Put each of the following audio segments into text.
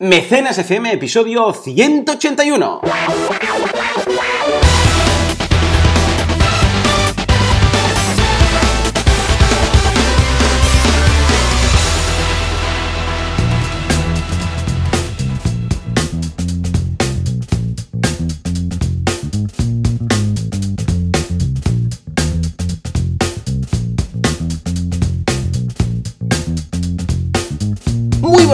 Mecenas FM, episodio 181.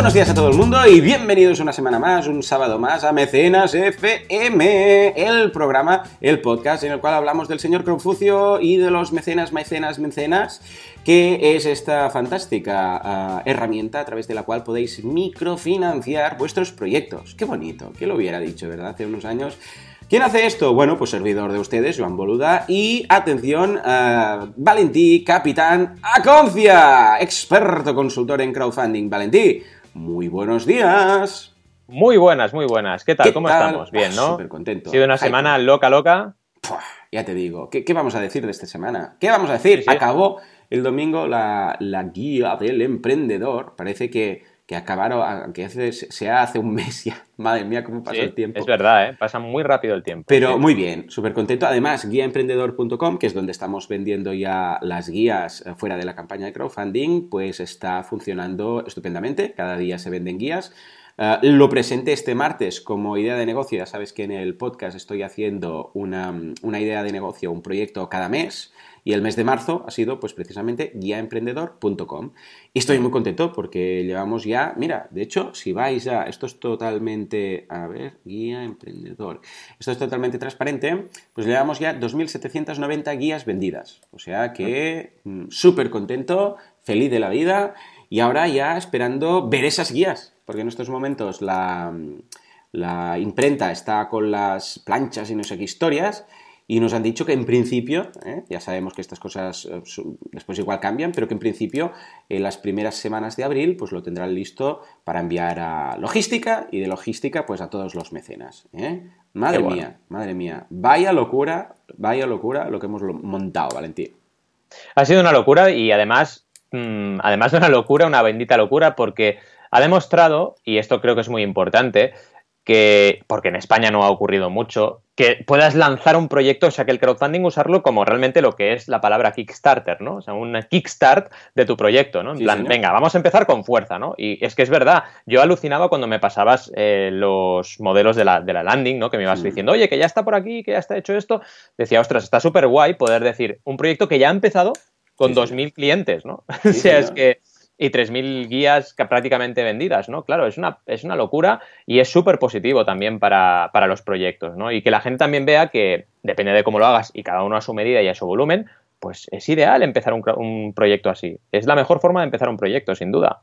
Buenos días a todo el mundo y bienvenidos una semana más, un sábado más a Mecenas FM, el programa, el podcast en el cual hablamos del señor Confucio y de los mecenas, mecenas, mecenas, que es esta fantástica ah, herramienta a través de la cual podéis microfinanciar vuestros proyectos. Qué bonito, ¿quién lo hubiera dicho, verdad? Hace unos años. ¿Quién hace esto? Bueno, pues servidor de ustedes, Joan Boluda. Y atención, ah, Valentí, capitán Aconcia, experto consultor en crowdfunding. Valentí, muy buenos días. Muy buenas, muy buenas. ¿Qué tal? ¿Qué ¿Cómo tal? estamos? Bien, Ah, ¿no? súper contento. Ha sido una Ay, semana loca, loca. Ya te digo, ¿qué, qué vamos a decir de esta semana? ¿Qué vamos a decir? Sí, sí. Acabó el domingo la, la guía del emprendedor. Parece que, que acabaron, que hace, se hace un mes ya. Madre mía, cómo pasa Sí, el tiempo. Es verdad, ¿eh? Pasa muy rápido el tiempo. Pero Sí. muy bien, súper contento. Además, guiaemprendedor.com, que es donde estamos vendiendo ya las guías eh, fuera de la campaña de crowdfunding, pues está funcionando estupendamente. Cada día se venden guías. Eh, lo presenté este martes como idea de negocio. Ya sabes que en el podcast estoy haciendo una, una idea de negocio, un proyecto cada mes. Y el mes de marzo ha sido, pues precisamente, guiaemprendedor.com. Y estoy muy contento porque llevamos ya, mira, de hecho, si vais a, esto es totalmente, a ver, guía emprendedor, esto es totalmente transparente, pues llevamos ya 2.790 guías vendidas. O sea que mm, súper contento, feliz de la vida y ahora ya esperando ver esas guías, porque en estos momentos la, la imprenta está con las planchas y no sé qué historias. Y nos han dicho que en principio, ¿eh? ya sabemos que estas cosas eh, después igual cambian, pero que en principio en las primeras semanas de abril pues lo tendrán listo para enviar a logística y de logística pues a todos los mecenas. ¿eh? Madre bueno. mía, madre mía, vaya locura, vaya locura lo que hemos montado, Valentín. Ha sido una locura y además, mm, además de una locura, una bendita locura, porque ha demostrado, y esto creo que es muy importante, que, porque en España no ha ocurrido mucho, que puedas lanzar un proyecto, o sea, que el crowdfunding usarlo como realmente lo que es la palabra Kickstarter, ¿no? O sea, un kickstart de tu proyecto, ¿no? En Sí, plan, señor. venga, vamos a empezar con fuerza, ¿no? Y es que es verdad, yo alucinaba cuando me pasabas eh, los modelos de la, de la landing, ¿no? Que me ibas diciendo, oye, que ya está por aquí, que ya está hecho esto. Decía, ostras, está súper guay poder decir, un proyecto que ya ha empezado con Sí, sí. 2.000 clientes, ¿no? O sea, es que y 3.000 guías prácticamente vendidas, ¿no? Claro, es una, es una locura y es súper positivo también para, para los proyectos, ¿no? Y que la gente también vea que, depende de cómo lo hagas y cada uno a su medida y a su volumen, pues es ideal empezar un, un proyecto así. Es la mejor forma de empezar un proyecto, sin duda.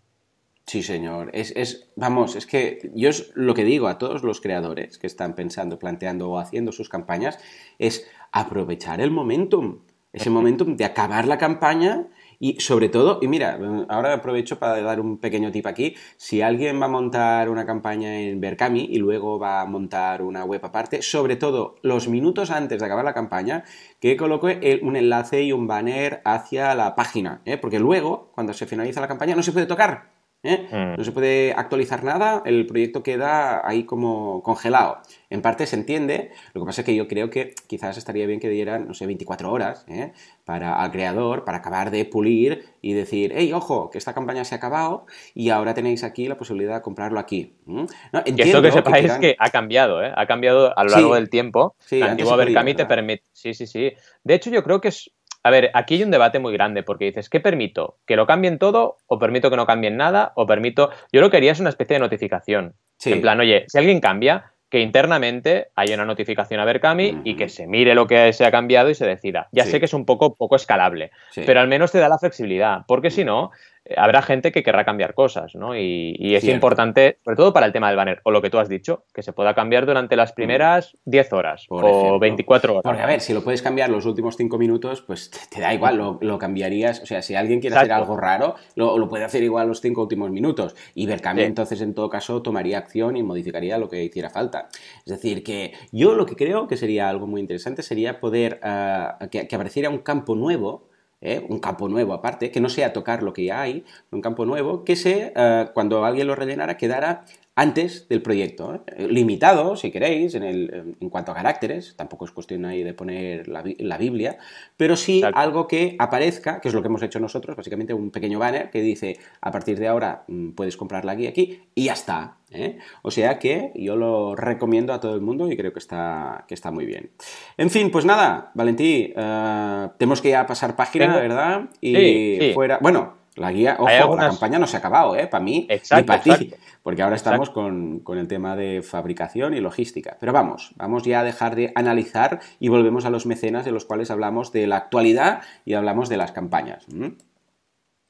Sí, señor. Es, es, vamos, es que yo es lo que digo a todos los creadores que están pensando, planteando o haciendo sus campañas, es aprovechar el momentum. Ese momentum de acabar la campaña y sobre todo, y mira, ahora aprovecho para dar un pequeño tip aquí, si alguien va a montar una campaña en Berkami y luego va a montar una web aparte, sobre todo los minutos antes de acabar la campaña, que coloque un enlace y un banner hacia la página, ¿eh? porque luego, cuando se finaliza la campaña, no se puede tocar. ¿Eh? Mm. No se puede actualizar nada, el proyecto queda ahí como congelado. En parte se entiende, lo que pasa es que yo creo que quizás estaría bien que dieran, no sé, 24 horas ¿eh? para, al creador para acabar de pulir y decir, hey, ojo, que esta campaña se ha acabado y ahora tenéis aquí la posibilidad de comprarlo aquí. ¿Mm? No, Y esto que sepáis quieran- que ha cambiado, ¿eh? Ha cambiado a lo Sí. largo del tiempo. Sí, la antigua Berkami te permite. Sí, sí, sí. De hecho, yo creo que es. A ver, aquí hay un debate muy grande porque dices, ¿qué permito? ¿Que lo cambien todo? ¿O permito que no cambien nada? ¿O permito.? Yo lo que haría es una especie de notificación. Sí. En plan, oye, si alguien cambia, que internamente haya una notificación a Berkami y Ujú. que se mire lo que se ha cambiado y se decida. Ya Sí. sé que es un poco, poco escalable, Sí. pero al menos te da la flexibilidad, porque si no, habrá gente que querrá cambiar cosas, ¿no? Y, y es Cierto. importante, sobre todo para el tema del banner, o lo que tú has dicho, que se pueda cambiar durante las primeras 10 horas Por o ejemplo. 24 horas. Porque, a ver, si lo puedes cambiar los últimos cinco minutos, pues te, te da igual, lo, lo cambiarías. O sea, si alguien quiere hacer algo raro, lo, lo puede hacer igual los cinco últimos minutos. Y Berkami, Sí. entonces, en todo caso, tomaría acción y modificaría lo que hiciera falta. Es decir, que yo lo que creo que sería algo muy interesante sería poder que, que apareciera un campo nuevo. ¿Eh? un campo nuevo aparte, que no sea tocar lo que ya hay, un campo nuevo, que se, ah, cuando alguien lo rellenara, quedara antes del proyecto. ¿eh? Limitado, si queréis, en, el, en cuanto a caracteres, tampoco es cuestión ahí de poner la, la Biblia, pero sí algo que aparezca, que es lo que hemos hecho nosotros, básicamente un pequeño banner que dice, a partir de ahora mm, puedes comprar la guía aquí y ya está. ¿eh? O sea que yo lo recomiendo a todo el mundo y creo que está, que está muy bien. En fin, pues nada, Valentí, uh, tenemos que ya pasar página, ¿verdad? Y fuera... Bueno, la guía, ojo, la campaña no se ha acabado, ¿eh? Para mí y para ti, porque ahora estamos con, con, el tema de fabricación y logística. Pero vamos, vamos ya a dejar de analizar y volvemos a los mecenas de los cuales hablamos de la actualidad y hablamos de las campañas.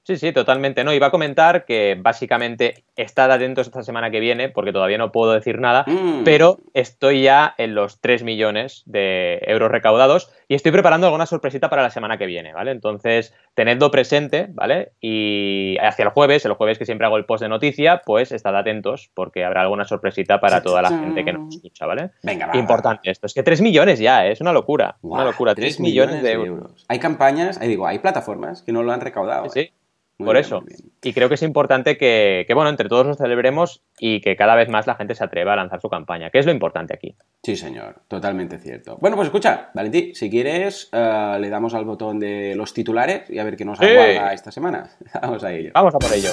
Sí, sí, totalmente. No, iba a comentar que básicamente estad atentos esta semana que viene, porque todavía no puedo decir nada, mm. pero estoy ya en los 3 millones de euros recaudados y estoy preparando alguna sorpresita para la semana que viene, ¿vale? Entonces, tenedlo presente, ¿vale? Y hacia el jueves, el jueves que siempre hago el post de noticia, pues estad atentos, porque habrá alguna sorpresita para toda la gente que nos escucha, ¿vale? Venga, Importante esto. Es que 3 millones ya, ¿eh? es una locura. una locura. 3, millones, de, euros. Hay campañas, ahí digo, hay plataformas que no lo han recaudado. Sí. ¿eh? Por eso. Y creo que es importante que, bueno, entre todos lo celebremos y que cada vez más la gente se atreva a lanzar su campaña, que es lo importante aquí. Sí, señor, totalmente cierto. Bueno, pues escucha, Valentín, si quieres, eh, le damos al botón de los titulares y a ver qué nos aguarda esta semana. Vamos a ello. Vamos a por ello.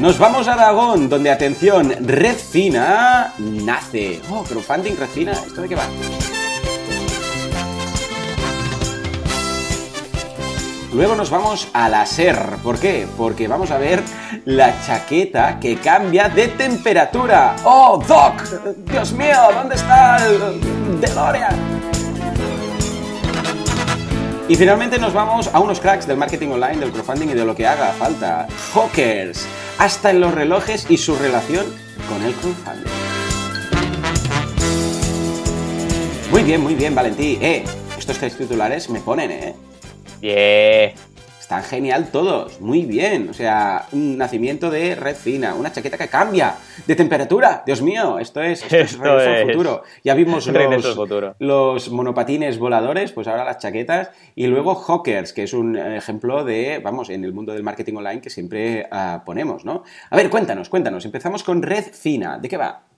Nos vamos a Aragón, donde, atención, Red Fina nace. Oh, crowdfunding Red Fina, ¿esto de qué va? Luego nos vamos a la SER. ¿Por qué? Porque vamos a ver la chaqueta que cambia de temperatura. ¡Oh, Doc! ¡Dios mío! ¿Dónde está el DeLorean? Y finalmente nos vamos a unos cracks del marketing online, del crowdfunding y de lo que haga falta. Hawkers, hasta en los relojes y su relación con el crowdfunding. Muy bien, muy bien, Valentí. Eh, estos tres titulares me ponen, eh. Bien. Están genial todos, muy bien. O sea, un nacimiento de red fina, una chaqueta que cambia de temperatura. Dios mío, esto es, esto, es futuro. Ya vimos los, los, monopatines voladores, pues ahora las chaquetas. Y luego Hawkers, que es un ejemplo de, vamos, en el mundo del marketing online que siempre uh, ponemos, ¿no? A ver, cuéntanos, cuéntanos. Empezamos con red fina. ¿De qué va?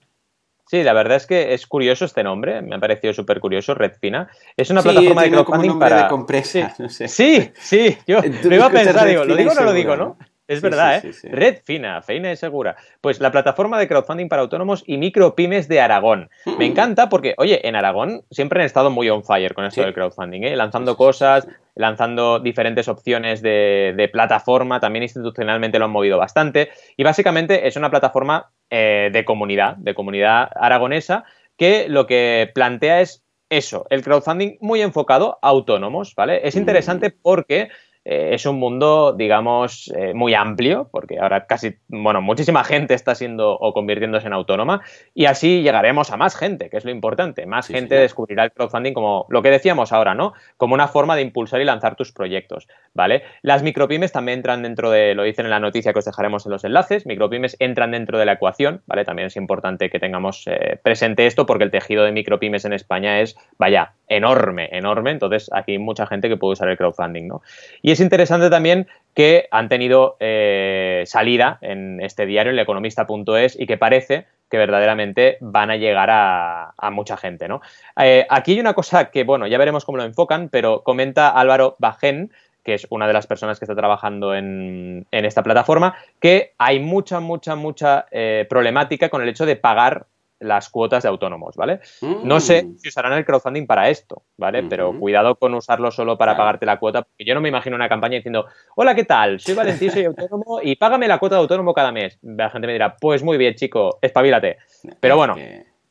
Sí, la verdad es que es curioso este nombre, me ha parecido súper curioso, Redfina. Es una plataforma de crowdfunding para. De compresa, sí. No sé. sí, sí, yo me iba a pensar, digo, ¿lo digo o no lo digo, no? Es verdad, ¿eh? Red Fina, Feina y Segura. Pues la plataforma de crowdfunding para autónomos y micropymes de Aragón. Me encanta porque, oye, en Aragón siempre han estado muy on fire con esto del crowdfunding, ¿eh? lanzando cosas, lanzando diferentes opciones de, de, plataforma, también institucionalmente lo han movido bastante. Y básicamente es una plataforma eh, de comunidad, de comunidad aragonesa, que lo que plantea es eso, el crowdfunding muy enfocado a autónomos, ¿vale? Es interesante porque eh, es un mundo, digamos, eh, muy amplio, porque ahora casi, bueno, muchísima gente está siendo o convirtiéndose en autónoma, y así llegaremos a más gente, que es lo importante. Más gente descubrirá el crowdfunding como lo que decíamos ahora, ¿no? Como una forma de impulsar y lanzar tus proyectos, ¿vale? Las micropymes también entran dentro de, lo dicen en la noticia que os dejaremos en los enlaces, micropymes entran dentro de la ecuación, ¿vale? También es importante que tengamos eh, presente esto, porque el tejido de micropymes en España es, vaya, enorme, enorme, entonces aquí hay mucha gente que puede usar el crowdfunding, ¿no? Y es interesante también que han tenido eh, salida en este diario, en economista.es, y que parece que verdaderamente van a llegar a, mucha gente. ¿no? Eh, aquí hay una cosa que, bueno, ya veremos cómo lo enfocan, pero comenta Álvaro Bajén, que es una de las personas que está trabajando en, esta plataforma, que hay mucha, mucha, mucha eh, problemática con el hecho de pagar las cuotas de autónomos, ¿vale? No sé mm. si usarán el crowdfunding para esto, ¿vale? Pero cuidado con usarlo solo para pagarte la cuota, porque yo no me imagino una campaña diciendo, hola, ¿qué tal? Soy Valentín, soy autónomo y págame la cuota de autónomo cada mes. La gente me dirá, pues muy bien, chico, espabilate. Pero bueno,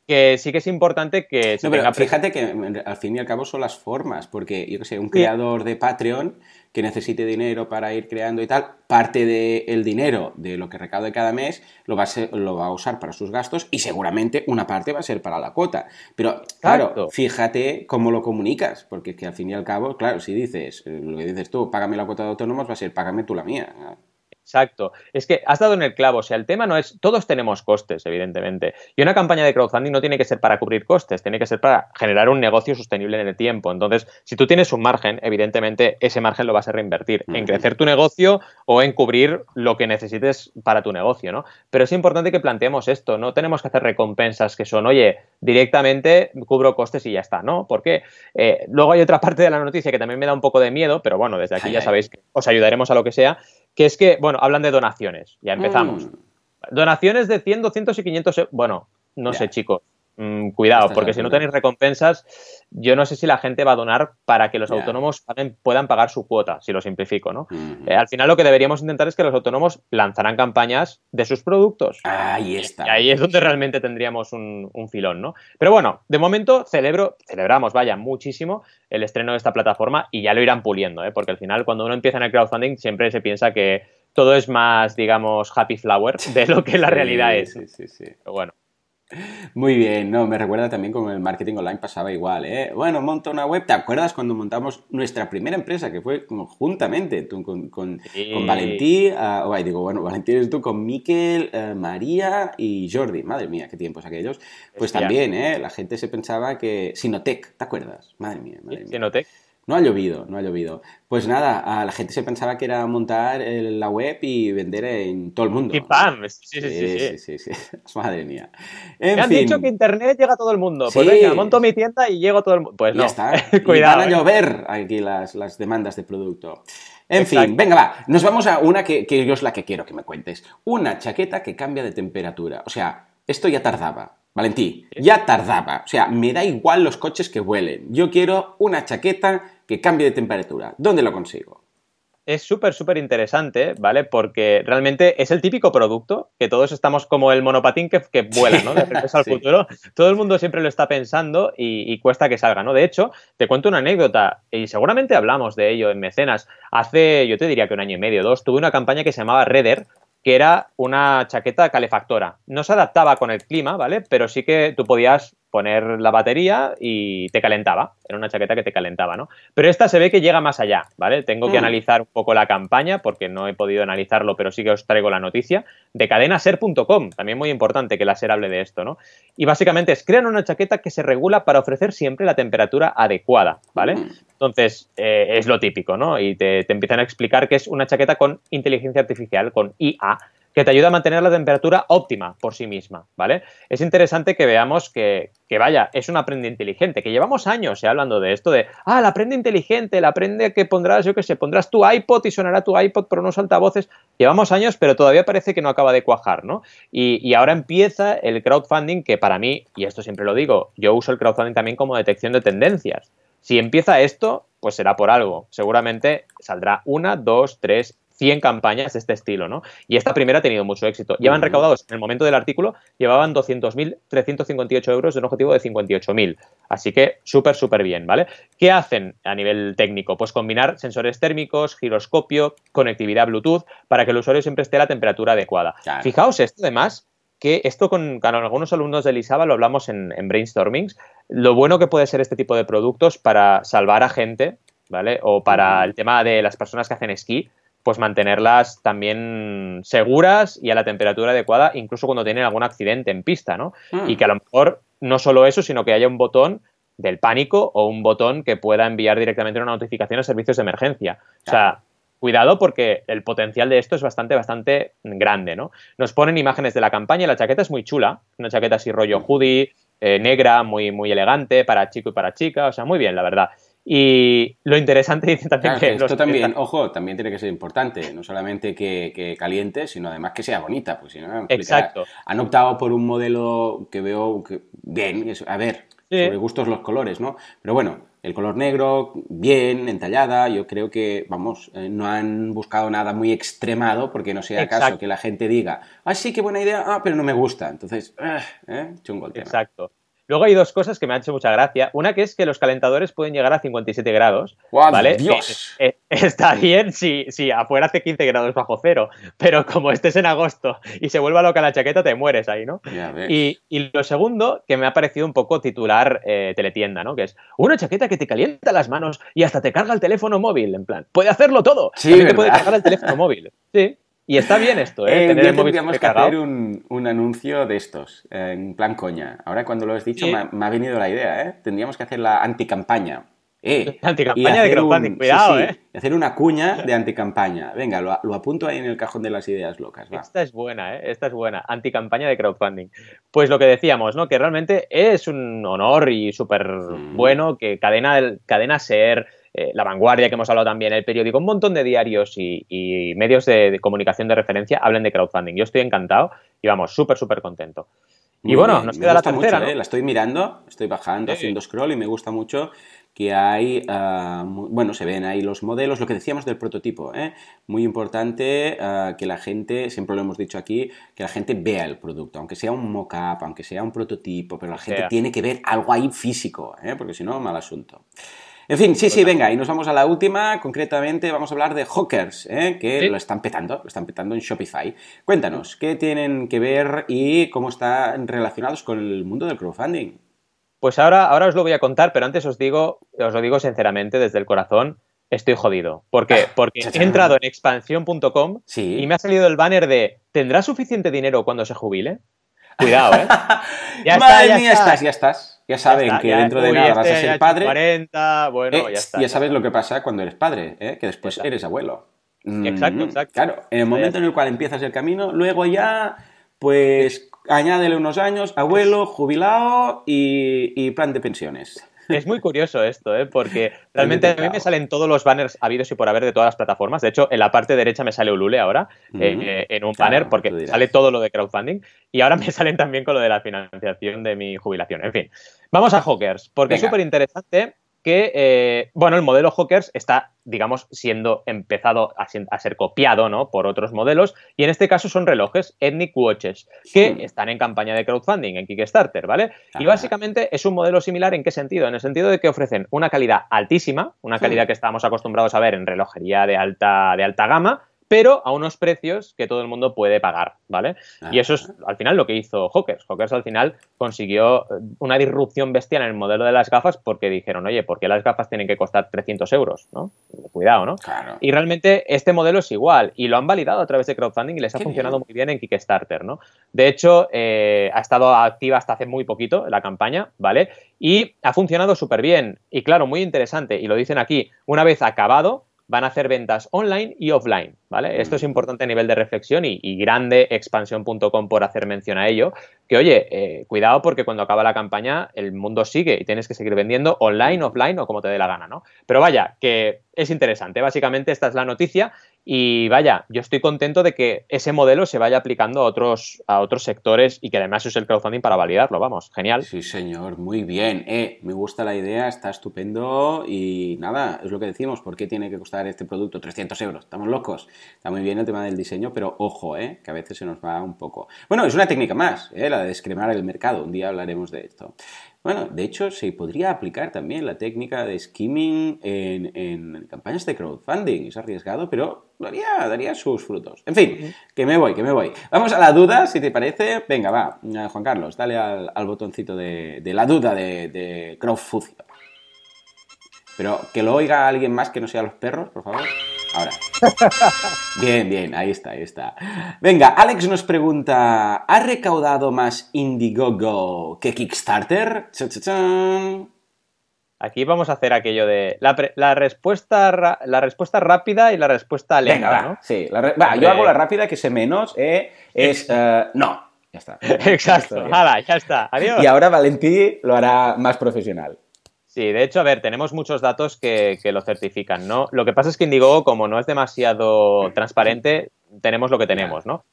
que sí que es importante que se no, fíjate que al fin y al cabo son las formas, porque yo que sé, un creador de Patreon que necesite dinero para ir creando y tal, parte del dinero de lo que recaude cada mes lo va, a lo va a usar para sus gastos y seguramente una parte va a ser para la cuota. Pero claro, fíjate cómo lo comunicas, porque es que al fin y al cabo, claro, si dices, eh, lo que dices tú, págame la cuota de autónomos, va a ser págame tú la mía. Exacto. Es que has dado en el clavo. O sea, el tema no es. Todos tenemos costes, evidentemente. Y una campaña de crowdfunding no tiene que ser para cubrir costes, tiene que ser para generar un negocio sostenible en el tiempo. Entonces, si tú tienes un margen, evidentemente ese margen lo vas a reinvertir en crecer tu negocio o en cubrir lo que necesites para tu negocio, ¿no? Pero es importante que planteemos esto. No tenemos que hacer recompensas que son, oye, directamente cubro costes y ya está, ¿no? Porque eh, luego hay otra parte de la noticia que también me da un poco de miedo, pero bueno, desde aquí ya sabéis que os ayudaremos a lo que sea que es que, bueno, hablan de donaciones, ya empezamos. Mm. Donaciones de 100, 200 y 500, bueno, no sé, chicos, Mm, cuidado, porque si no tenéis recompensas, yo no sé si la gente va a donar para que los autónomos puedan pagar su cuota, si lo simplifico, ¿no? Eh, al final lo que deberíamos intentar es que los autónomos lanzarán campañas de sus productos. Ahí está. Y ahí es donde realmente tendríamos un, filón, ¿no? Pero bueno, de momento celebro, celebramos, vaya, muchísimo el estreno de esta plataforma y ya lo irán puliendo, ¿eh? Porque al final cuando uno empieza en el crowdfunding siempre se piensa que todo es más, digamos, happy flower de lo que la realidad es. Sí, sí, sí. Pero bueno. Muy bien, no, me recuerda también con el marketing online pasaba igual, ¿eh? Bueno, monta una web, ¿te acuerdas cuando montamos nuestra primera empresa, que fue conjuntamente tú, con, con, con Valentí, uh, digo, bueno, Valentí eres tú, con Miquel, uh, María y Jordi, madre mía, qué tiempos aquellos, pues también, ¿eh? La gente se pensaba que... Sinotec, ¿te acuerdas? Madre mía, madre mía. Sinotec. No ha llovido, no ha llovido. Pues nada, a la gente se pensaba que era montar la web y vender en todo el mundo. Y ¡pam! Sí, sí, sí. sí, Madre mía. Me han dicho que Internet llega a todo el mundo. Pues venga, monto mi tienda y llego a todo el mundo. Pues no. Ya está. Cuidado. van a ¿eh? llover aquí las, las demandas de producto. En fin, venga, va. Nos vamos a una que, que yo es la que quiero que me cuentes. Una chaqueta que cambia de temperatura. O sea, esto ya tardaba. Valentí, ya tardaba. O sea, me da igual los coches que huelen. Yo quiero una chaqueta que cambie de temperatura. ¿Dónde lo consigo? Es súper, súper interesante, ¿vale? Porque realmente es el típico producto que todos estamos como el monopatín que, vuela, ¿no? De regreso al futuro. Todo el mundo siempre lo está pensando y, y, cuesta que salga, ¿no? De hecho, te cuento una anécdota y seguramente hablamos de ello en Mecenas. Hace, yo te diría que un año y medio, dos, tuve una campaña que se llamaba Redder, que era una chaqueta calefactora. No se adaptaba con el clima, ¿vale? Pero sí que tú podías poner la batería y te calentaba. Era una chaqueta que te calentaba, ¿no? Pero esta se ve que llega más allá, ¿vale? Tengo que mm. analizar un poco la campaña porque no he podido analizarlo, pero sí que os traigo la noticia de cadenaser.com, también muy importante que la SER hable de esto, ¿no? Y básicamente es crean una chaqueta que se regula para ofrecer siempre la temperatura adecuada, ¿vale? Mm. Entonces, eh, es lo típico, ¿no? Y te, te empiezan a explicar que es una chaqueta con inteligencia artificial, con IA, que te ayuda a mantener la temperatura óptima por sí misma, ¿vale? Es interesante que veamos que, vaya, es una prenda inteligente, que llevamos años ¿eh? hablando de esto, de, ah, la prenda inteligente, la prenda que pondrás, yo qué sé, pondrás tu iPod y sonará tu iPod por unos altavoces. Llevamos años, pero todavía parece que no acaba de cuajar, ¿no? Y ahora empieza el crowdfunding, que para mí, y esto siempre lo digo, yo uso el crowdfunding también como detección de tendencias. Si empieza esto, pues será por algo. Seguramente saldrá una, dos, tres 100 campañas de este estilo, ¿no? Y esta primera ha tenido mucho éxito. Llevan recaudados, en el momento del artículo, llevaban 200.358 euros de un objetivo de 58.000. Así que súper, súper bien, ¿vale? ¿Qué hacen a nivel técnico? Pues combinar sensores térmicos, giroscopio, conectividad Bluetooth, para que el usuario siempre esté a la temperatura adecuada. Fijaos esto, además, que esto con, algunos alumnos de Lisaba lo hablamos en, en brainstormings, lo bueno que puede ser este tipo de productos para salvar a gente, ¿vale? O para el tema de las personas que hacen esquí, pues mantenerlas también seguras y a la temperatura adecuada, incluso cuando tienen algún accidente en pista, ¿no? Hmm. Y que a lo mejor no solo eso, sino que haya un botón del pánico o un botón que pueda enviar directamente una notificación a servicios de emergencia. O sea, cuidado porque el potencial de esto es bastante, bastante grande, ¿no? Nos ponen imágenes de la campaña, la chaqueta es muy chula, una chaqueta así rollo hoodie, eh, negra, muy, muy elegante, para chico y para chica, o sea, muy bien, la verdad. Y lo interesante dice también que, esto también, ojo, también tiene que ser importante, no solamente que, caliente, sino además que sea bonita, pues si no, Exacto. Han optado por un modelo que veo que, bien, a ver, sobre gustos los colores, ¿no? Pero bueno, el color negro, bien, entallada, yo creo que, vamos, eh, no han buscado nada muy extremado porque no sea caso que la gente diga, ah, sí, qué buena idea, ah, pero no me gusta. Entonces, eh, eh chungo el tema. Exacto. Luego hay dos cosas que me han hecho mucha gracia. Una que es que los calentadores pueden llegar a 57 grados. ¿Vale? Dios. Eh, está bien si, si afuera hace 15 grados bajo cero, pero como estés en agosto y se vuelva loca la chaqueta, te mueres ahí, ¿no? Y, y, lo segundo, que me ha parecido un poco titular eh, teletienda, ¿no? Que es una chaqueta que te calienta las manos y hasta te carga el teléfono móvil, en plan. Puede hacerlo todo. Sí, te puede cargar el teléfono móvil. Sí. Y está bien esto, ¿eh? eh Tener el móvil que hacer un, un, anuncio de estos, en plan coña. Ahora cuando lo has dicho me, me, ha venido la idea, ¿eh? Tendríamos que hacer la anticampaña. Eh, anticampaña de crowdfunding, cuidado, ¿eh? hacer una cuña de anticampaña. Venga, lo, lo, apunto ahí en el cajón de las ideas locas. Esta es buena, ¿eh? Esta es buena. Anticampaña de crowdfunding. Pues lo que decíamos, ¿no? Que realmente es un honor y súper mm. bueno que cadena, cadena Ser, eh, La Vanguardia, que hemos hablado también, el periódico, un montón de diarios y, medios de, comunicación de referencia hablen de crowdfunding. Yo estoy encantado y vamos, súper, súper contento. y bueno, nos queda la tercera. ¿eh? La estoy mirando, estoy bajando, haciendo scroll y me gusta mucho que hay, ah, bueno, se ven ahí los modelos, lo que decíamos del prototipo, ¿eh? muy importante ah, que la gente, siempre lo hemos dicho aquí, que la gente vea el producto, aunque sea un mock-up, aunque sea un prototipo, pero la gente tiene que ver algo ahí físico, ¿eh? porque si no, mal asunto. En fin, sí, sí, venga, y nos vamos a la última, concretamente vamos a hablar de Hawkers, ¿eh? que lo están petando, lo están petando en Shopify. Cuéntanos, ¿qué tienen que ver y cómo están relacionados con el mundo del crowdfunding? Pues ahora, ahora os lo voy a contar, pero antes os digo, os lo digo sinceramente, desde el corazón, estoy jodido. ¿Por qué? Ah, Porque he entrado en expansión.com y me ha salido el banner de ¿tendrá suficiente dinero cuando se jubile? Cuidado, ¿eh? Ya Madre mía, estás, ya estás. Ya saben que dentro de nada vas a este ser padre. 40, bueno, eh, ya está. Ya sabes lo que pasa cuando eres padre, ¿eh? que después eres abuelo. Exacto, mm, exacto. Claro, en el momento en el cual empiezas el camino, luego ya, pues añádele unos años, abuelo, jubilado y, plan de pensiones. Es muy curioso esto, ¿eh? porque realmente a mí me salen todos los banners habidos y por haber de todas las plataformas. De hecho, en la parte derecha me sale Ulule ahora, eh, en un banner, porque sale todo lo de crowdfunding. Y ahora me salen también con lo de la financiación de mi jubilación. En fin, vamos a Hawkers, porque es súper interesante que, eh, bueno, el modelo Hawkers está, digamos, siendo empezado a, ser copiado, ¿no? Por otros modelos, y en este caso son relojes Ethnic Watches, que están en campaña de crowdfunding, en Kickstarter, ¿vale? Y básicamente es un modelo similar, ¿en qué sentido? En el sentido de que ofrecen una calidad altísima, una calidad que estamos acostumbrados a ver en relojería de alta, de alta gama, pero a unos precios que todo el mundo puede pagar, ¿vale? Y eso es al final lo que hizo Hawkers. Hawkers al final consiguió eh, una disrupción bestial en el modelo de las gafas porque dijeron, oye, ¿por qué las gafas tienen que costar 300 euros? ¿no? Cuidado, ¿no? Y realmente este modelo es igual y lo han validado a través de crowdfunding y les ha funcionado muy bien en Kickstarter, ¿no? De hecho, eh, ha estado activa hasta hace muy poquito la campaña, ¿vale? Y ha funcionado súper bien. Y claro, muy interesante, y lo dicen aquí, una vez acabado, van a hacer ventas online y offline, ¿vale? Esto es importante a nivel de reflexión y, grande expansión.com por hacer mención a ello, que oye, eh, cuidado porque cuando acaba la campaña el mundo sigue y tienes que seguir vendiendo online, offline o como te dé la gana, ¿no? Pero vaya, que es interesante, básicamente esta es la noticia y vaya, yo estoy contento de que ese modelo se vaya aplicando a otros, a otros sectores y que además use el crowdfunding para validarlo. Vamos, genial. Sí, señor, muy bien. Eh, me gusta la idea, está estupendo y nada, es lo que decimos. ¿Por qué tiene que costar este producto 300 euros? Estamos locos. Está muy bien el tema del diseño, pero ojo, eh, que a veces se nos va un poco. Bueno, es una técnica más, eh, la de descremar el mercado. Un día hablaremos de esto. Bueno, de hecho, se podría aplicar también la técnica de skimming en, campañas de crowdfunding. Es arriesgado, pero daría, daría sus frutos. En fin, que me voy, que me voy. Vamos a la duda, si te parece. Venga, va, eh, Juan Carlos, dale al, botoncito de, la duda de, de crowdfunding. Pero que lo oiga alguien más que no sea los perros, por favor. Ahora. Bien, bien, ahí está, ahí está. Venga, Alex nos pregunta, ¿ha recaudado más Indiegogo que Kickstarter? Aquí vamos a hacer aquello de la, respuesta, la respuesta rápida y la respuesta lenta, Venga, ¿no? Sí, yo hago la rápida que sé menos, eh, es eh, no. Ya está. Exacto, ya está. Adiós. Y ahora Valentí lo hará más profesional. Sí, de hecho, a ver, tenemos muchos datos que, lo certifican, ¿no? Lo que pasa es que Indigo, como no es demasiado transparente, tenemos lo que tenemos, ¿no?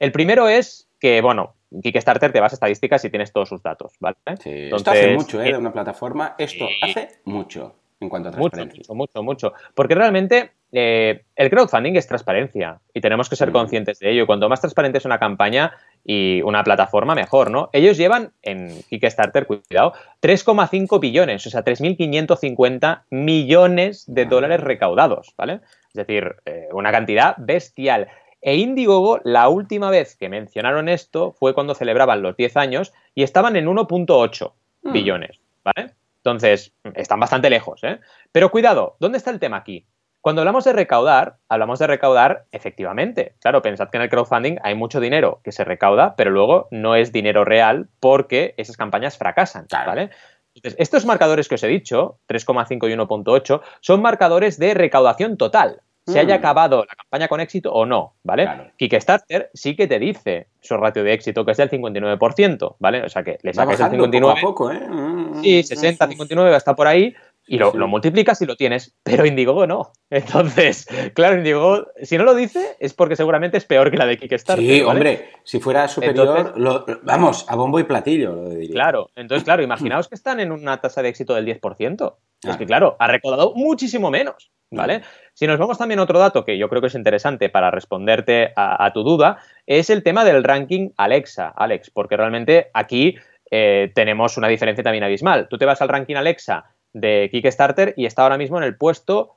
El primero es que, bueno, Kickstarter te vas a estadísticas y tienes todos sus datos, ¿vale? Sí, esto hace mucho, ¿eh? De una plataforma, esto hace mucho en cuanto a transparencia. Mucho, mucho, mucho. Porque realmente eh, el crowdfunding es transparencia y tenemos que ser conscientes de ello. Cuanto más transparente es una campaña, y una plataforma mejor, ¿no? Ellos llevan en Kickstarter, cuidado, 3,5 billones, o sea, 3.550 millones de dólares recaudados, ¿vale? Es decir, eh, una cantidad bestial. E Indiegogo, la última vez que mencionaron esto fue cuando celebraban los 10 años y estaban en 1.8 hmm. billones, ¿vale? Entonces, están bastante lejos, ¿eh? Pero cuidado, ¿dónde está el tema aquí? Cuando hablamos de recaudar, hablamos de recaudar efectivamente. Claro, pensad que en el crowdfunding hay mucho dinero que se recauda, pero luego no es dinero real porque esas campañas fracasan, ¿vale? Entonces, estos marcadores que os he dicho, 3,5 y 1,8, son marcadores de recaudación total. Se haya mm. acabado la campaña con éxito o no, ¿vale? Kickstarter sí que te dice su ratio de éxito, que es del 59%, ¿vale? O sea que le sacas el 59. Poco a poco, ¿eh? Sí, 60, 59, está por ahí y lo, multiplicas y lo tienes, pero Indiegogo no. Entonces, claro, Indiegogo, si no lo dice, es porque seguramente es peor que la de Kickstarter. Sí, hombre, si fuera superior, vamos, a bombo y platillo, lo diría. Claro, entonces, claro, imaginaos que están en una tasa de éxito del 10%. Es que, claro, ha recaudado muchísimo menos, ¿vale? Si nos vamos también a otro dato que yo creo que es interesante para responderte a, tu duda, es el tema del ranking Alexa, Alex, porque realmente aquí eh, tenemos una diferencia también abismal. Tú te vas al ranking Alexa de Kickstarter y está ahora mismo en el puesto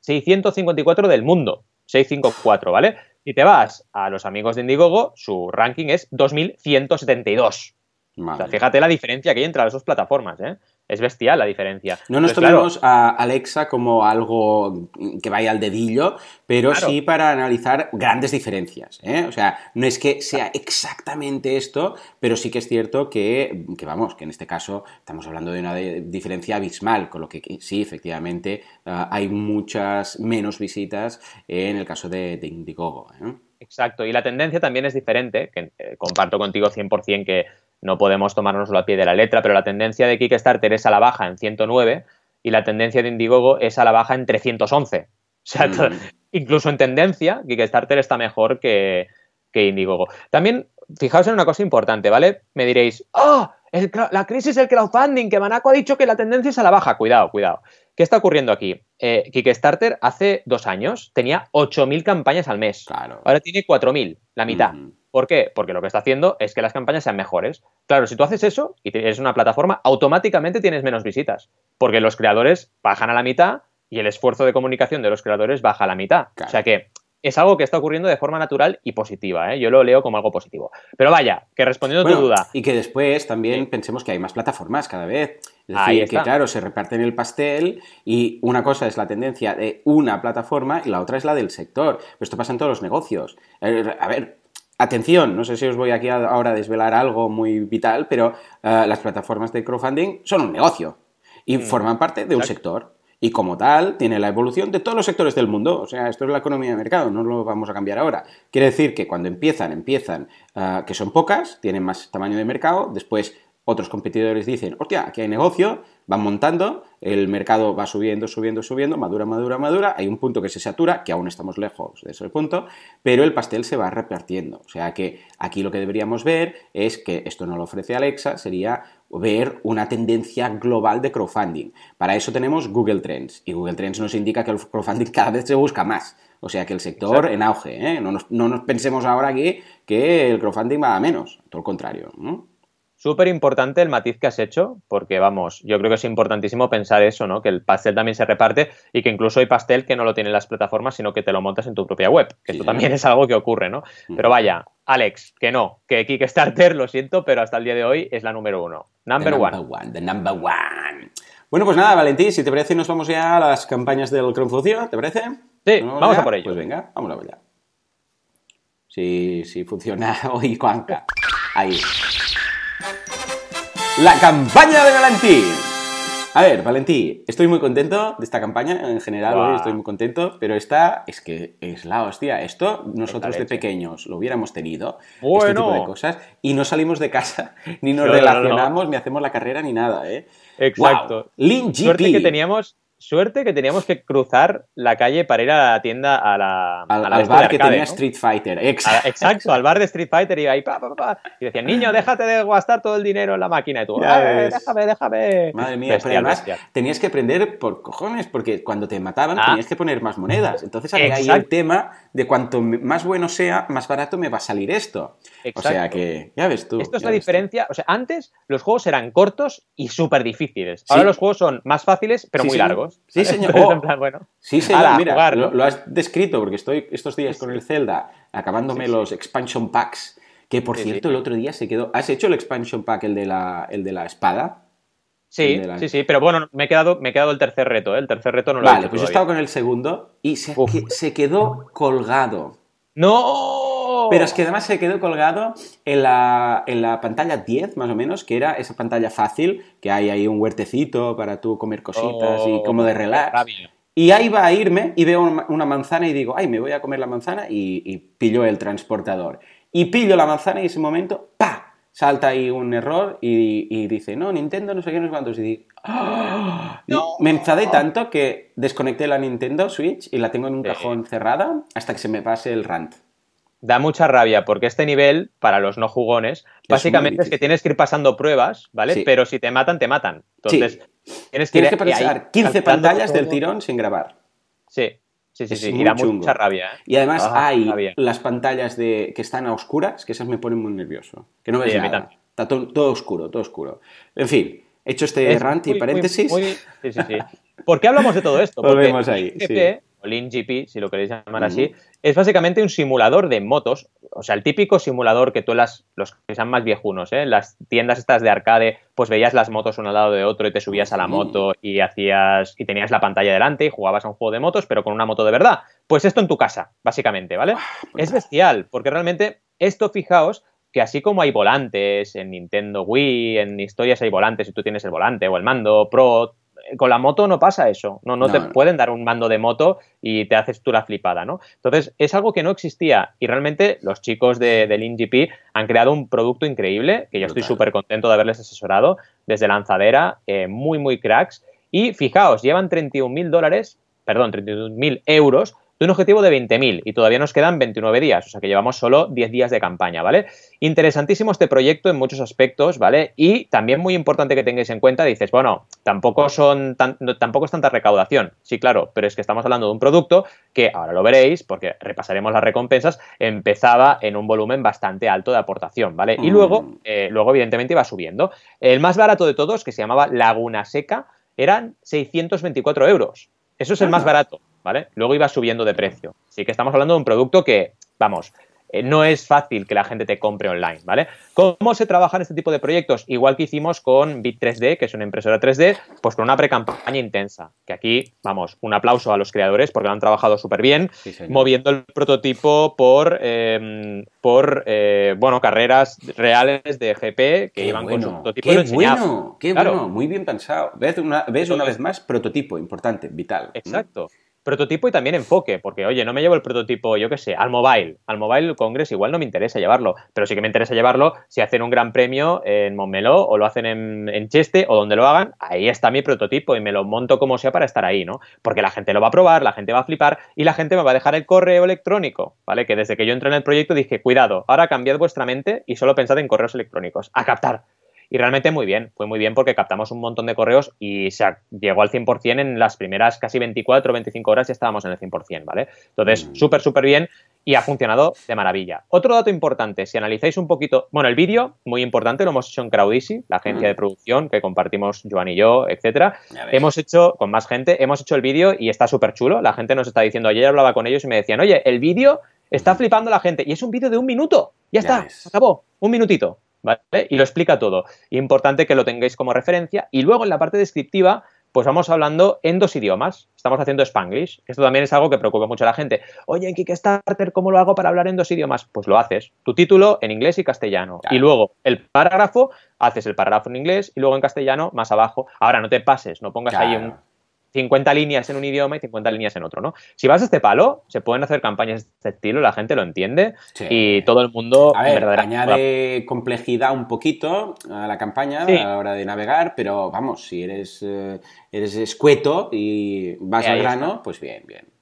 654 del mundo. 654, ¿vale? Si te vas a los amigos de Indiegogo, su ranking es 2172. O sea, fíjate la diferencia que hay entre las dos plataformas, ¿eh? Es bestial la diferencia. No nos tomemos a Alexa como algo que vaya al dedillo, pero sí para analizar grandes diferencias. ¿eh? O sea, no es que sea exactamente esto, pero sí que es cierto que, vamos, que en este caso estamos hablando de una diferencia abismal, con lo que sí, efectivamente, ah, hay muchas menos visitas en el caso de, Indiegogo. ¿eh? Exacto, y la tendencia también es diferente, que eh, comparto contigo 100% que no podemos tomárnoslo a pie de la letra, pero la tendencia de Kickstarter es a la baja en 109 y la tendencia de Indiegogo es a la baja en 311. O sea, mm. incluso en tendencia, Kickstarter está mejor que, que Indiegogo. También, fijaos en una cosa importante, ¿vale? Me diréis, ¡oh! la crisis del crowdfunding, que Manaco ha dicho que la tendencia es a la baja. Cuidado, cuidado. ¿Qué está ocurriendo aquí? Eh, Kickstarter hace dos años tenía 8.000 campañas al mes. Ahora tiene 4.000, la mitad. ¿Por qué? Porque lo que está haciendo es que las campañas sean mejores. Claro, si tú haces eso y tienes una plataforma, automáticamente tienes menos visitas, porque los creadores bajan a la mitad y el esfuerzo de comunicación de los creadores baja a la mitad. O sea que es algo que está ocurriendo de forma natural y positiva. ¿eh? Yo lo leo como algo positivo. Pero vaya, que respondiendo a tu duda. Y que después también pensemos que hay más plataformas cada vez. Es decir, que claro, se reparten el pastel y una cosa es la tendencia de una plataforma y la otra es la del sector. Pero esto pasa en todos los negocios. Eh, a ver, Atención, no sé si os voy aquí ahora a desvelar algo muy vital, pero eh, las plataformas de crowdfunding son un negocio y mm. forman parte de un sector. Y como tal, tiene la evolución de todos los sectores del mundo. O sea, esto es la economía de mercado, no lo vamos a cambiar ahora. Quiere decir que cuando empiezan, empiezan, eh, que son pocas, tienen más tamaño de mercado, después otros competidores dicen, hostia, aquí hay negocio, van montando, el mercado va subiendo, subiendo, subiendo, madura, madura, madura, hay un punto que se satura, que aún estamos lejos de ese punto, pero el pastel se va repartiendo. O sea que aquí lo que deberíamos ver es que esto no lo ofrece Alexa, sería ver una tendencia global de crowdfunding. Para eso tenemos Google Trends, y Google Trends nos indica que el crowdfunding cada vez se busca más. O sea que el sector en auge, ¿eh? no, nos, no, nos, pensemos ahora aquí que el crowdfunding va a menos, todo lo contrario. ¿no? Súper importante el matiz que has hecho, porque vamos, yo creo que es importantísimo pensar eso, ¿no? Que el pastel también se reparte y que incluso hay pastel que no lo tienen las plataformas, sino que te lo montas en tu propia web. Que esto también es algo que ocurre, ¿no? Pero vaya, Alex, que no, que Kickstarter, lo siento, pero hasta el día de hoy es la número uno. Number, one. one. The number one. Bueno, pues nada, Valentín, si te parece, nos vamos ya a las campañas del crowdfunding, ¿te parece? Sí, vamos, a por ello. Pues venga, vamos a allá. Si, si funciona hoy, Juanca. Ahí. La campaña de Valentín. A ver, Valentí, estoy muy contento de esta campaña, en general hoy estoy muy contento, pero esta es que es la hostia. Esto nosotros de pequeños lo hubiéramos tenido, este tipo de cosas, y no salimos de casa, ni nos relacionamos, ni hacemos la carrera, ni nada, ¿eh? Exacto. Wow. Suerte que teníamos Suerte que teníamos que cruzar la calle para ir a la tienda a la. Al, bar que tenía Street Fighter. Exacto. al bar de Street Fighter y ahí pa, pa, pa, y decían, niño, déjate de gastar todo el dinero en la máquina. Y tú, déjame, déjame. Madre mía, pero además tenías que aprender por cojones, porque cuando te mataban ah. tenías que poner más monedas. Entonces había ahí el tema de cuanto más bueno sea, más barato me va a salir esto. O sea que, ya ves tú. Esto es la diferencia. O sea, antes los juegos eran cortos y súper difíciles. Ahora los juegos son más fáciles, pero muy largos. Sí, señor. Oh. bueno, sí, señor. mira, lo, has descrito porque estoy estos días con el Zelda acabándome los expansion packs. Que por cierto, el otro día se quedó. ¿Has hecho el expansion pack, el de la, el de la espada? Sí, sí, sí, pero bueno, me he quedado, me he quedado el tercer reto, ¿eh? El tercer reto no lo vale, he hecho pues he estado con el segundo y se, se quedó colgado. ¡No! Pero es que además se quedó colgado en la, en la pantalla 10, más o menos, que era esa pantalla fácil, que hay ahí un huertecito para tú comer cositas y como de Oh, relax. Y ahí va a irme y veo una manzana y digo, ay, me voy a comer la manzana y, y pillo el transportador. Y pillo la manzana y en ese momento, ¡pa! Salta ahí un error y, y dice, no, Nintendo no sé qué, no sé cuántos. Y digo, ¡ah! Y me enfadé tanto que desconecté la Nintendo Switch y la tengo en un Sí. cajón cerrada hasta que se me pase el rant. Da mucha rabia porque este nivel, para los no jugones, básicamente es, que tienes que ir pasando pruebas, ¿vale? Sí. Pero si te matan, te matan. Entonces, tienes que Tienes ir que y ahí pasar 15 calculando pantallas del tirón sin grabar. Sí, sí, sí, Es sí. muy Y da chungo. mucha rabia, ¿eh? Y además Ah, hay rabia. las pantallas de, que están a oscuras, que esas me ponen muy nervioso. Que no ves Sí, nada. Está todo, todo oscuro, todo oscuro. En fin, hecho este Es rant y muy, paréntesis, muy- sí, sí, sí. ¿Por qué hablamos de todo esto? Porque Volvemos ahí, sí. o LinGP, si lo queréis llamar así, es básicamente un simulador de motos. O sea, el típico simulador que tú las, los que sean más viejunos, ¿eh? las tiendas estas de arcade, pues veías las motos uno al lado de otro y te subías a la moto y hacías y tenías la pantalla delante y jugabas a un juego de motos, pero con una moto de verdad. Pues esto en tu casa, básicamente, ¿vale? Es bestial, porque realmente esto, fijaos, que así como hay volantes en Nintendo Wii, en historias hay volantes y tú tienes el volante o el mando Pro, con la moto no pasa eso. No, no, No, te no. pueden dar un mando de moto y te haces tú la flipada, ¿no? Entonces, es algo que no existía y realmente los chicos de, del InGP han creado un producto increíble que yo estoy súper contento de haberles asesorado desde lanzadera, eh, muy, muy cracks. Y fijaos, llevan 31.000 dólares, perdón, 31.000 euros de un objetivo de 20.000 y todavía nos quedan 29 días, o sea que llevamos solo 10 días de campaña, ¿vale? Interesantísimo este proyecto en muchos aspectos, ¿vale? Y también muy importante que tengáis en cuenta, dices, bueno, tampoco son tan- no- tampoco es tanta recaudación, sí, claro, pero es que estamos hablando de un producto que ahora lo veréis, porque repasaremos las recompensas, empezaba en un volumen bastante alto de aportación, ¿vale? Y Mm. luego, eh, luego evidentemente iba subiendo. El más barato de todos, que se llamaba Laguna Seca, eran 624 euros. Eso es el más barato, ¿vale? Luego iba subiendo de precio. Así que estamos hablando de un producto que, vamos, eh, no es fácil que la gente te compre online, ¿vale? ¿Cómo se trabaja en este tipo de proyectos? Igual que hicimos con Bit3D, que es una impresora 3D, pues con una pre-campaña intensa. Que aquí, vamos, un aplauso a los creadores porque lo han trabajado súper bien, Sí, moviendo el prototipo por, eh, por eh, bueno, carreras reales de GP que Qué iban con su prototipo qué bueno, qué Claro. bueno, muy bien pensado. ¿Ves una, ves una vez más prototipo, importante, vital. Exacto. Prototipo y también enfoque, porque oye, no me llevo el prototipo, yo qué sé, al mobile. Al mobile Congress igual no me interesa llevarlo, pero sí que me interesa llevarlo si hacen un gran premio en Montmeló o lo hacen en, en Cheste o donde lo hagan. Ahí está mi prototipo y me lo monto como sea para estar ahí, ¿no? Porque la gente lo va a probar, la gente va a flipar y la gente me va a dejar el correo electrónico, ¿vale? Que desde que yo entré en el proyecto dije, cuidado, ahora cambiad vuestra mente y solo pensad en correos electrónicos. A captar. Y realmente muy bien, fue muy bien porque captamos un montón de correos y se llegó al 100% en las primeras casi 24 o 25 horas ya estábamos en el 100%, ¿vale? Entonces, Mm. súper, súper bien y ha funcionado de maravilla. Otro dato importante, si analizáis un poquito, bueno, el vídeo, muy importante, lo hemos hecho en Crowdisi, la agencia Mm. de producción que compartimos Joan y yo, etcétera. Hemos hecho, con más gente, hemos hecho el vídeo y está súper chulo. La gente nos está diciendo, ayer hablaba con ellos y me decían, oye, el vídeo está flipando la gente. Y es un vídeo de un minuto. Ya, Ya está, se acabó. Un minutito. ¿Vale? Y lo explica todo. Importante que lo tengáis como referencia. Y luego en la parte descriptiva, pues vamos hablando en dos idiomas. Estamos haciendo Spanglish. Esto también es algo que preocupa mucho a la gente. Oye, en Kickstarter, ¿cómo lo hago para hablar en dos idiomas? Pues lo haces. Tu título en inglés y castellano. Claro. Y luego el párrafo, haces el párrafo en inglés y luego en castellano más abajo. Ahora no te pases, no pongas ahí un. 50 líneas en un idioma y 50 líneas en otro, ¿no? Si vas a este palo, se pueden hacer campañas de este estilo, la gente lo entiende Sí. y todo el mundo A ver, añade complejidad un poquito a la campaña Sí. a la hora de navegar, pero vamos, si eres, eh, eres escueto y vas al grano, pues bien, bien.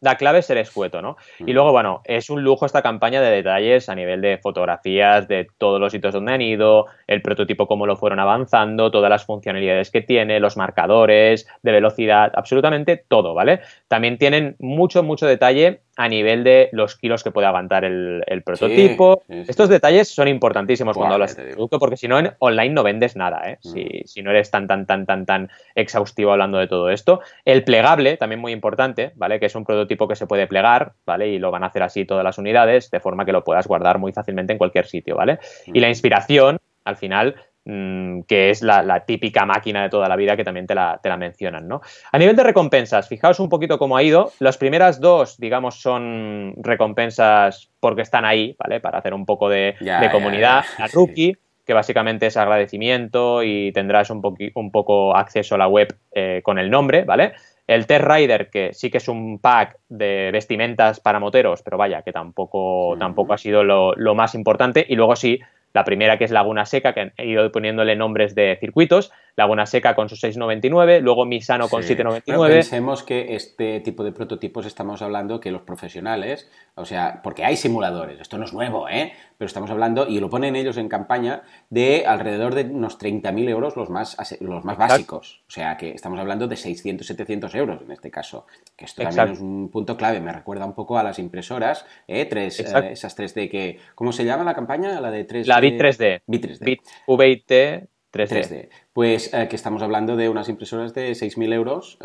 La clave es ser escueto, ¿no? Mm. Y luego, bueno, es un lujo esta campaña de detalles a nivel de fotografías, de todos los sitios donde han ido, el prototipo, cómo lo fueron avanzando, todas las funcionalidades que tiene, los marcadores de velocidad, absolutamente todo, ¿vale? También tienen mucho, mucho detalle a nivel de los kilos que puede aguantar el, el prototipo. sí, sí. Estos detalles son importantísimos cuando hablas de producto, porque si no, en online no vendes nada, ¿eh? Mm. Si, si no eres tan, tan, tan, tan, tan exhaustivo hablando de todo esto. El plegable, también muy importante, ¿vale? Que es un prototipo que se puede plegar, ¿vale? Y lo van a hacer así todas las unidades, de forma que lo puedas guardar muy fácilmente en cualquier sitio, ¿vale? Y la Mm. inspiración, al final, mm, que es la, típica máquina de toda la vida que también te la, te la, mencionan, ¿no? A nivel de recompensas, fijaos un poquito cómo ha ido. Las primeras dos, digamos, son recompensas porque están ahí, ¿vale? Para hacer un poco de, comunidad. la rookie, que básicamente es agradecimiento y tendrás un, un poco acceso a la web eh, con el nombre, ¿vale? El Test Rider, que sí que es un pack de vestimentas para moteros, pero vaya, que tampoco, tampoco ha sido lo, lo, más importante. Y luego sí, la primera que es Laguna Seca, que he ido poniéndole nombres de circuitos. Laguna Seca con su 6,99, luego Misano con 7,99. pensemos que este tipo de prototipos estamos hablando que los profesionales, o sea, porque hay simuladores, esto no es nuevo, ¿eh? Pero estamos hablando, y lo ponen ellos en campaña, de alrededor de unos 30.000 euros los más, los más básicos. O sea, que estamos hablando de 600, 700 euros en este caso. Que esto también es un punto clave, me recuerda un poco a las impresoras, ¿eh? Tres, eh, esas 3D que... ¿Cómo se llama la campaña? La de 3D. La Bit 3D. Bit 3D. Bit VIT 3D. Pues eh, que estamos hablando de unas impresoras de 6.000 euros,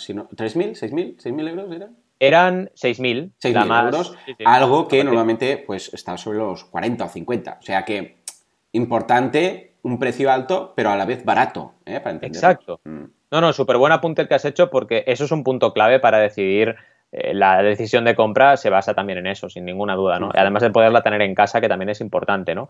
si no, ¿3.000? ¿6.000? ¿6.000 euros eran? Eran 6.000. 6.000 euros, algo que normalmente pues está sobre los 40 o 50. O sea que importante, un precio alto, pero a la vez barato, ¿eh? para Exacto. Mm. No, no, súper buen apunte el que has hecho porque eso es un punto clave para decidir eh, la decisión de compra se basa también en eso, sin ninguna duda, ¿no? Además de poderla tener en casa, que también es importante, ¿no?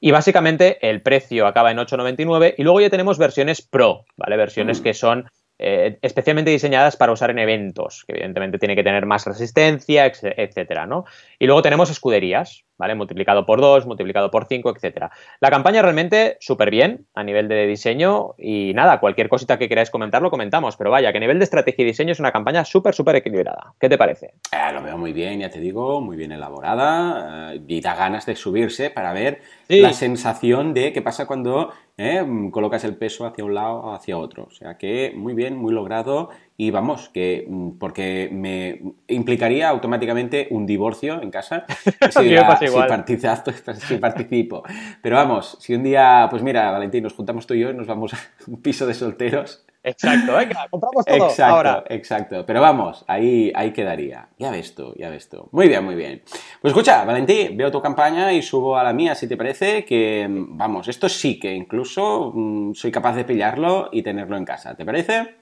Y básicamente el precio acaba en 8,99 y luego ya tenemos versiones Pro, ¿vale? Versiones mm. que son eh, especialmente diseñadas para usar en eventos, que evidentemente tiene que tener más resistencia, etcétera, ¿no? Y luego tenemos escuderías, ¿vale? Multiplicado por 2, multiplicado por 5, etcétera. La campaña realmente súper bien a nivel de diseño y nada, cualquier cosita que queráis comentar lo comentamos, pero vaya, que a nivel de estrategia y diseño es una campaña súper, súper equilibrada. ¿Qué te parece? Eh, lo veo muy bien, ya te digo, muy bien elaborada eh, y da ganas de subirse para ver la sensación de qué pasa cuando eh, colocas el peso hacia un lado o hacia otro. O sea que muy bien, muy logrado y vamos, que mm, porque me implicaría automáticamente un divorcio en casa si, si, participo. Pero vamos, si un día, pues mira, Valentín, nos juntamos tú y yo y nos vamos a un piso de solteros. Exacto, venga, compramos todo exacto, ahora. Exacto, pero vamos, ahí, ahí quedaría. Ya ves tú, ya ves tú. Muy bien, muy bien. Pues escucha, Valentín, veo tu campaña y subo a la mía, si te parece, que, vamos, esto sí que incluso mm, soy capaz de pillarlo y tenerlo en casa. ¿Te parece?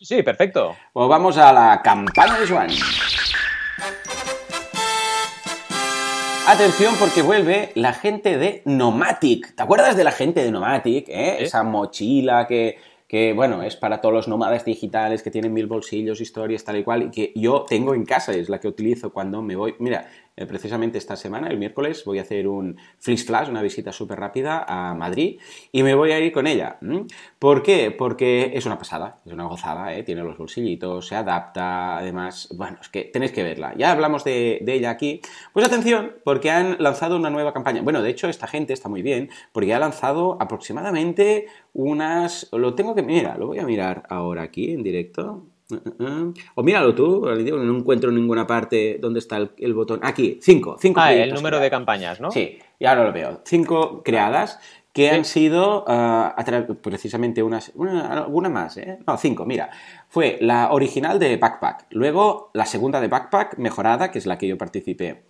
Sí, perfecto. Pues vamos a la campaña de Swan. Atención porque vuelve la gente de Nomatic. ¿Te acuerdas de la gente de Nomatic? Eh? Esa mochila que, que, bueno, es para todos los nómadas digitales que tienen mil bolsillos, historias, tal y cual, y que yo tengo en casa, es la que utilizo cuando me voy. Mira, eh, precisamente esta semana, el miércoles, voy a hacer un Flish Flash, una visita súper rápida a Madrid y me voy a ir con ella. ¿Por qué? Porque es una pasada, es una gozada, ¿eh? tiene los bolsillitos, se adapta, además, bueno, es que tenéis que verla. Ya hablamos de, ella aquí. Pues atención, porque han lanzado una nueva campaña. Bueno, de hecho, esta gente está muy bien, porque ha lanzado aproximadamente unas... Lo tengo que... Mira, lo voy a mirar ahora aquí en directo. O míralo tú, no encuentro en ninguna parte dónde está el, botón. Aquí, cinco. cinco ah, el número de campañas, ¿no? Sí, ya ahora lo veo. Cinco creadas que han sido ah, precisamente unas, una, alguna más, ¿eh? No, cinco, mira. Fue la original de Backpack, luego la segunda de Backpack mejorada, que es la que yo participé.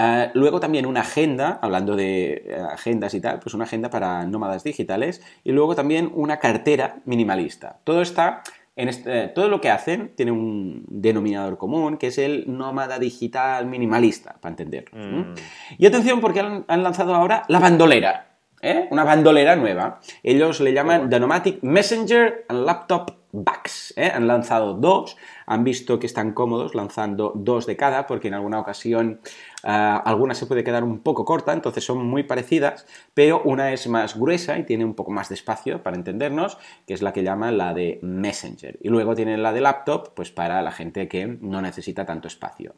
Ah, luego también una agenda, hablando de eh, agendas y tal, pues una agenda para nómadas digitales. Y luego también una cartera minimalista. Todo está este, todo lo que hacen tiene un denominador común, que es el nómada digital minimalista, para entenderlo. Mm. Y atención, porque han, lanzado ahora la bandolera, ¿eh? una bandolera nueva. Ellos le llaman The Nomatic Messenger and Laptop Bags. ¿eh? Han lanzado dos, han visto que están cómodos lanzando dos de cada, porque en alguna ocasión uh, alguna se puede quedar un poco corta, entonces son muy parecidas, pero una es más gruesa y tiene un poco más de espacio para entendernos, que es la que llaman la de Messenger. Y luego tienen la de laptop, pues para la gente que no necesita tanto espacio.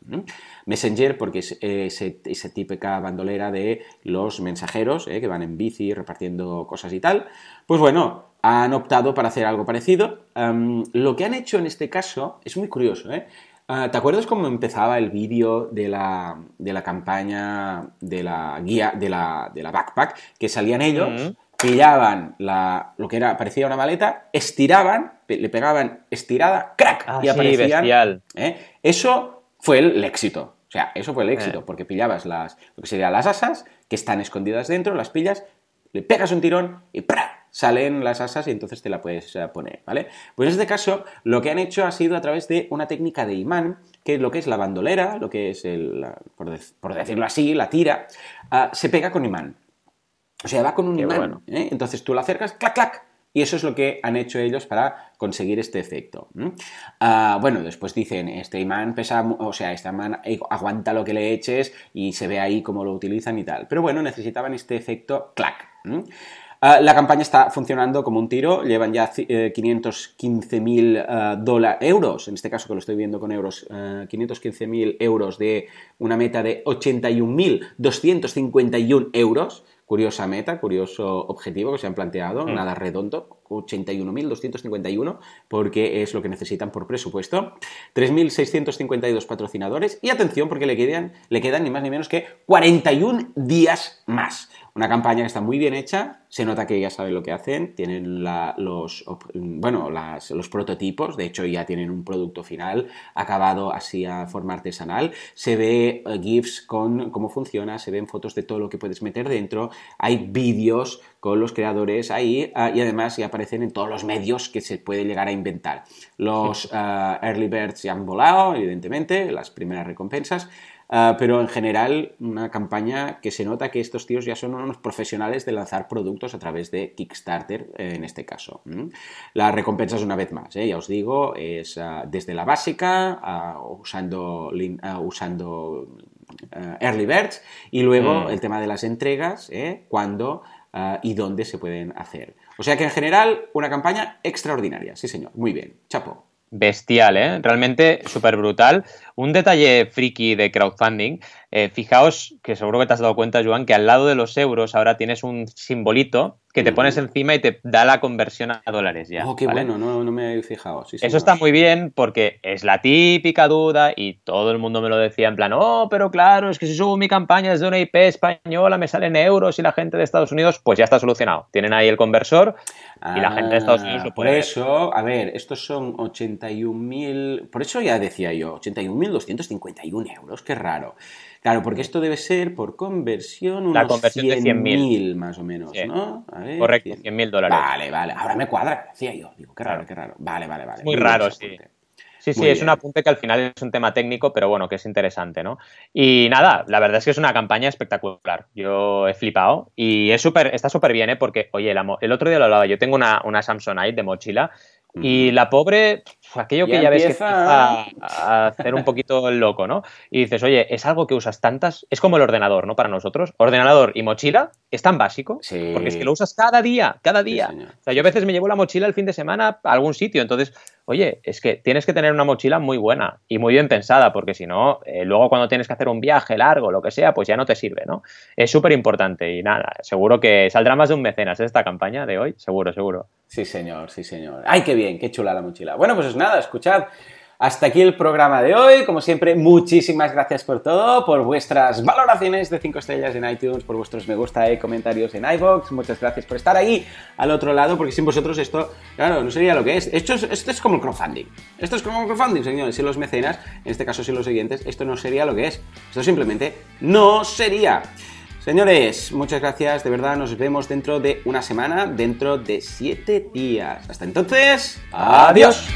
Messenger, porque es esa típica bandolera de los mensajeros ¿eh? que van en bici repartiendo cosas y tal. Pues bueno, han optado para hacer algo parecido. lo que han hecho en este caso es muy curioso. ¿eh? Ah, ¿Te acuerdas cómo empezaba el vídeo de la, de la, campaña de la guía de la, de la backpack? Que salían ellos, pillaban la, lo que era, parecía una maleta, estiraban, le pegaban estirada, ¡crack! Ah, y aparecían. ¿eh? Eso fue el, éxito. O sea, eso fue el éxito, eh. porque pillabas las, lo que serían las asas, que están escondidas dentro, las pillas, le pegas un tirón y ¡pra! Salen las asas y entonces te la puedes eh, poner, ¿vale? Pues en este caso, lo que han hecho ha sido a través de una técnica de imán, que es lo que es la bandolera, lo que es, el, por, decirlo así, la tira, ah, se pega con imán. O sea, va con un imán. ¿eh? Entonces tú la acercas, clac, clac, y eso es lo que han hecho ellos para conseguir este efecto. Ah, bueno, después dicen, este imán pesa, o sea, este imán aguanta lo que le eches y se ve ahí cómo lo utilizan y tal. Pero bueno, necesitaban este efecto clac. Ah, la campaña está funcionando como un tiro, llevan ya 515.000 eh, ah, euros, en este caso que lo estoy viendo con euros, 515.000 euros de una meta de 81.251 euros. Curiosa meta, curioso objetivo que se han planteado, mm. nada redondo, 81.251, porque es lo que necesitan por presupuesto, 3.652 patrocinadores. Y atención porque le quedan, le quedan ni más ni menos que 41 días más. Una campaña que está muy bien hecha, se nota que ya saben lo que hacen, tienen los, bueno, los prototipos, de hecho ya tienen un producto final acabado así a forma artesanal, se ve eh, GIFs con cómo funciona, se ven fotos de todo lo que puedes meter dentro, hay vídeos con los creadores ahí ah, y además ya aparecen en todos los medios que se puede llegar a inventar. Los ah, early birds ya han volado, evidentemente, las primeras recompensas, Ah, pero en general una campaña que se nota que estos tíos ya son unos profesionales de lanzar productos a través de Kickstarter eh, en este caso. Las recompensas una vez más, eh, ya os digo, es ah, desde la básica, ah, usando, usando Early Birds y luego mm. el tema de las entregas, eh, cuándo y dónde se pueden hacer. O sea que en general una campaña extraordinaria, sí señor, muy bien, chapo bestial, ¿eh? Realmente súper brutal. Un detalle friki de crowdfunding. Eh, fijaos que seguro que te has dado cuenta, Joan, que al lado de los euros ahora tienes un simbolito que te pones encima y te da la conversión a dólares ya. Oh, qué bueno, no, me he fijado. Eso está muy bien porque es la típica duda y todo el mundo me lo decía en plan, oh, pero claro, es que si subo mi campaña desde una IP española me salen euros y la gente de Estados Unidos, pues ya está solucionado. Tienen ahí el conversor y la gente de Estados Unidos lo ah, puede Por eso, a ver, estos son 81.000, por eso ya decía yo, 81.251 euros, qué raro. Claro, porque esto debe ser por conversión unos la conversión 100.000 más o menos, ¿no? Correcto, 100.000 dólares. Vale, vale. Ahora me cuadra, decía yo. Digo, qué raro, qué raro. Vale, vale, vale. Muy, raro, sí. Sí, sí, es un apunte que al final es un tema técnico, pero bueno, que es interesante, ¿no? Y nada, la verdad es que es una campaña espectacular. Yo he flipado y es súper, está súper bien, ¿eh? Porque, oye, el, otro día lo hablaba, yo tengo una, una Samsonite de mochila y la pobre, aquello que ya, ves que empieza a hacer un poquito el loco, ¿no? Y dices, oye, es algo que usas tantas, es como el ordenador, ¿no? Para nosotros, ordenador y mochila es tan básico, porque es que lo usas cada día, cada día. o sea, yo a veces me llevo la mochila el fin de semana a algún sitio, entonces, oye, es que tienes que tener una mochila muy buena y muy bien pensada, porque si no, eh, luego cuando tienes que hacer un viaje largo, lo que sea, pues ya no te sirve, ¿no? Es súper importante y nada, seguro que saldrá más de un mecenas esta campaña de hoy, seguro, seguro. Sí, señor, sí, señor. ¡Ay, qué bien! ¡Qué chula la mochila! Bueno, pues es nada, escuchad. Hasta aquí el programa de hoy. Como siempre, muchísimas gracias por todo, por vuestras valoraciones de 5 estrellas en iTunes, por vuestros me gusta y comentarios en iVoox. Muchas gracias por estar ahí al otro lado, porque sin vosotros esto, claro, no sería lo que es. Esto es, como el crowdfunding. Esto es como el crowdfunding, señores. Si los mecenas, en este caso si los siguientes, esto no sería lo que es. Esto simplemente no sería. Señores, muchas gracias, de verdad, nos vemos dentro de una semana, dentro de siete días. Hasta entonces, adiós.